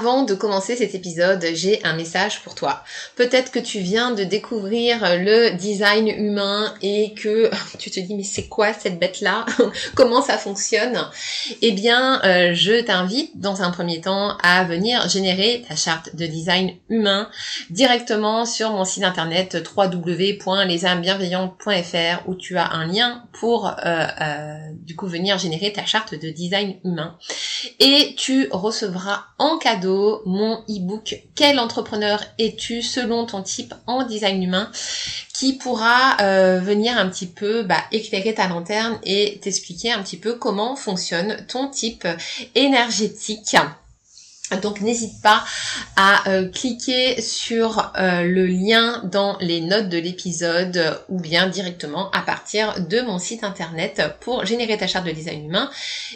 Avant de commencer cet épisode, j'ai un message pour toi. Peut-être que tu viens de découvrir le design humain et que tu te dis mais c'est quoi cette bête-là? Comment ça fonctionne? Eh bien, euh, je t'invite dans un premier temps à venir générer ta charte de design humain directement sur mon site internet www.lesamesbienveillantes.fr où tu as un lien pour euh, euh, du coup venir générer ta charte de design humain et tu recevras en cadeau mon e-book Quel entrepreneur es-tu selon ton type en design humain qui pourra euh, venir un petit peu bah, éclairer ta lanterne et t'expliquer un petit peu comment fonctionne ton type énergétique. Donc n'hésite pas à euh, cliquer sur euh, le lien dans les notes de l'épisode ou bien directement à partir de mon site internet pour générer ta charte de design humain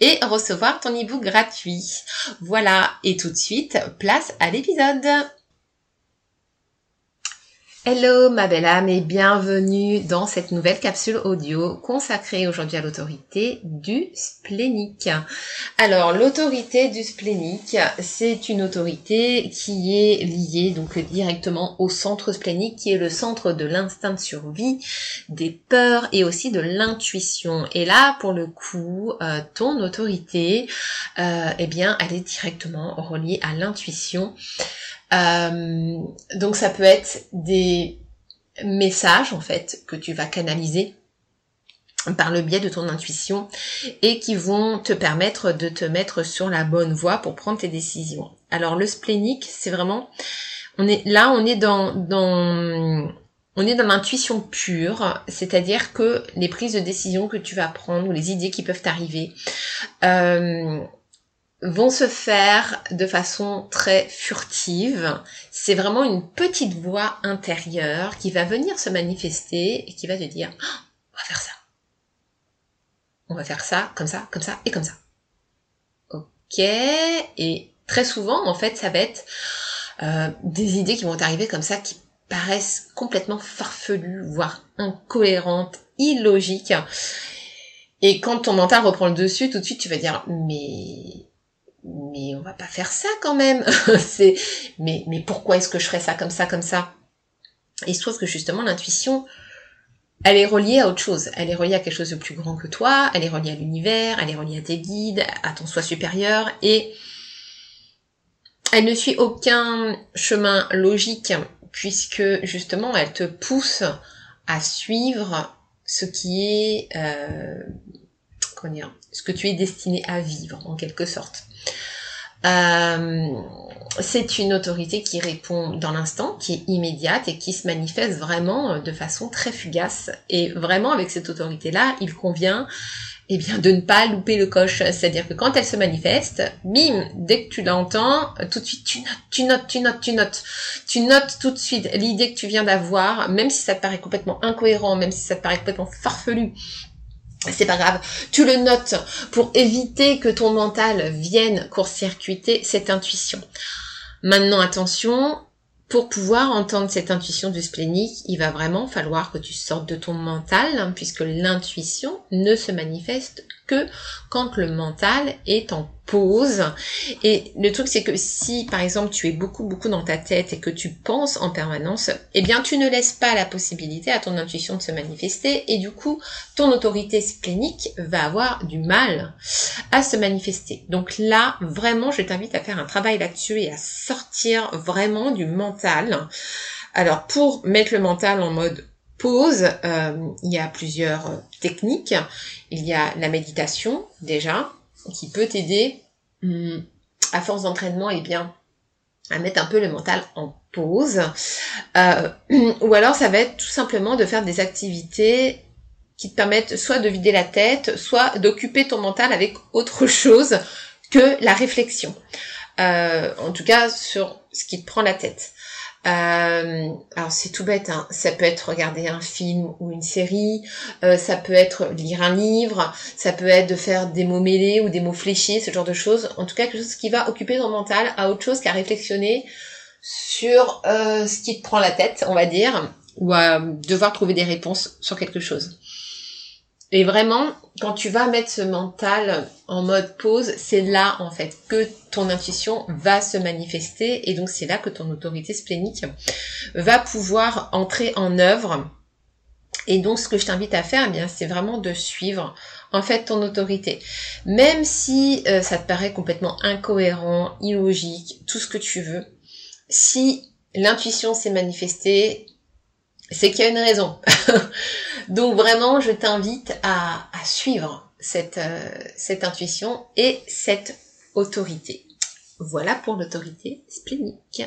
et recevoir ton ebook gratuit. Voilà, et tout de suite, place à l'épisode. Hello ma belle âme et bienvenue dans cette nouvelle capsule audio consacrée aujourd'hui à l'autorité du splénique. Alors l'autorité du splénique, c'est une autorité qui est liée donc directement au centre splénique qui est le centre de l'instinct de survie, des peurs et aussi de l'intuition. Et là pour le coup, euh, ton autorité, euh, eh bien elle est directement reliée à l'intuition. Euh, donc ça peut être des messages en fait que tu vas canaliser par le biais de ton intuition et qui vont te permettre de te mettre sur la bonne voie pour prendre tes décisions. Alors le splénique, c'est vraiment on est là, on est dans dans on est dans l'intuition pure, c'est-à-dire que les prises de décision que tu vas prendre ou les idées qui peuvent t'arriver, euh, vont se faire de façon très furtive. C'est vraiment une petite voix intérieure qui va venir se manifester et qui va te dire oh, on va faire ça. On va faire ça, comme ça, comme ça et comme ça. Ok. Et très souvent, en fait, ça va être euh, des idées qui vont arriver comme ça qui paraissent complètement farfelues, voire incohérentes, illogiques. Et quand ton mental reprend le dessus, tout de suite tu vas dire mais mais on va pas faire ça quand même. c'est mais pourquoi est-ce que je ferais ça comme ça comme ça? Et il se trouve que justement l'intuition elle est reliée à autre chose. Elle est reliée à quelque chose de plus grand que toi, elle est reliée à l'univers, elle est reliée à tes guides, à ton soi supérieur et elle ne suit aucun chemin logique puisque justement elle te pousse à suivre ce qui est euh, ce que tu es destiné à vivre en quelque sorte. Euh, c'est une autorité qui répond dans l'instant, qui est immédiate et qui se manifeste vraiment de façon très fugace. Et vraiment avec cette autorité-là, il convient eh bien, de ne pas louper le coche. C'est-à-dire que quand elle se manifeste, bim, dès que tu l'entends, tout de suite tu notes, tu notes, tu notes, tu notes. Tu notes tout de suite l'idée que tu viens d'avoir, même si ça te paraît complètement incohérent, même si ça te paraît complètement farfelu, c'est pas grave, tu le notes pour éviter que ton mental vienne court-circuiter cette intuition. Maintenant, attention, pour pouvoir entendre cette intuition du splénique, il va vraiment falloir que tu sortes de ton mental, hein, puisque l'intuition ne se manifeste que quand le mental est en pause. Et le truc, c'est que si, par exemple, tu es beaucoup, beaucoup dans ta tête et que tu penses en permanence, eh bien, tu ne laisses pas la possibilité à ton intuition de se manifester et du coup, ton autorité splénique va avoir du mal à se manifester. Donc là, vraiment, je t'invite à faire un travail là-dessus et à sortir vraiment du mental. Alors, pour mettre le mental en mode pause, euh, il y a plusieurs techniques. Il y a la méditation déjà, qui peut t'aider hum, à force d'entraînement eh bien à mettre un peu le mental en pause. Euh, ou alors ça va être tout simplement de faire des activités qui te permettent soit de vider la tête, soit d'occuper ton mental avec autre chose que la réflexion. Euh, en tout cas sur ce qui te prend la tête. Euh, alors c'est tout bête, hein. ça peut être regarder un film ou une série, euh, ça peut être lire un livre, ça peut être de faire des mots mêlés ou des mots fléchis, ce genre de choses. En tout cas, quelque chose qui va occuper ton mental à autre chose qu'à réflexionner sur euh, ce qui te prend la tête, on va dire, ou à devoir trouver des réponses sur quelque chose. Et vraiment, quand tu vas mettre ce mental en mode pause, c'est là en fait que ton intuition va se manifester et donc c'est là que ton autorité splénique va pouvoir entrer en œuvre. Et donc ce que je t'invite à faire, eh bien, c'est vraiment de suivre en fait ton autorité. Même si euh, ça te paraît complètement incohérent, illogique, tout ce que tu veux, si l'intuition s'est manifestée, c'est qu'il y a une raison. Donc vraiment, je t'invite à, suivre cette, euh, cette intuition et cette autorité. Voilà pour l'autorité splénique.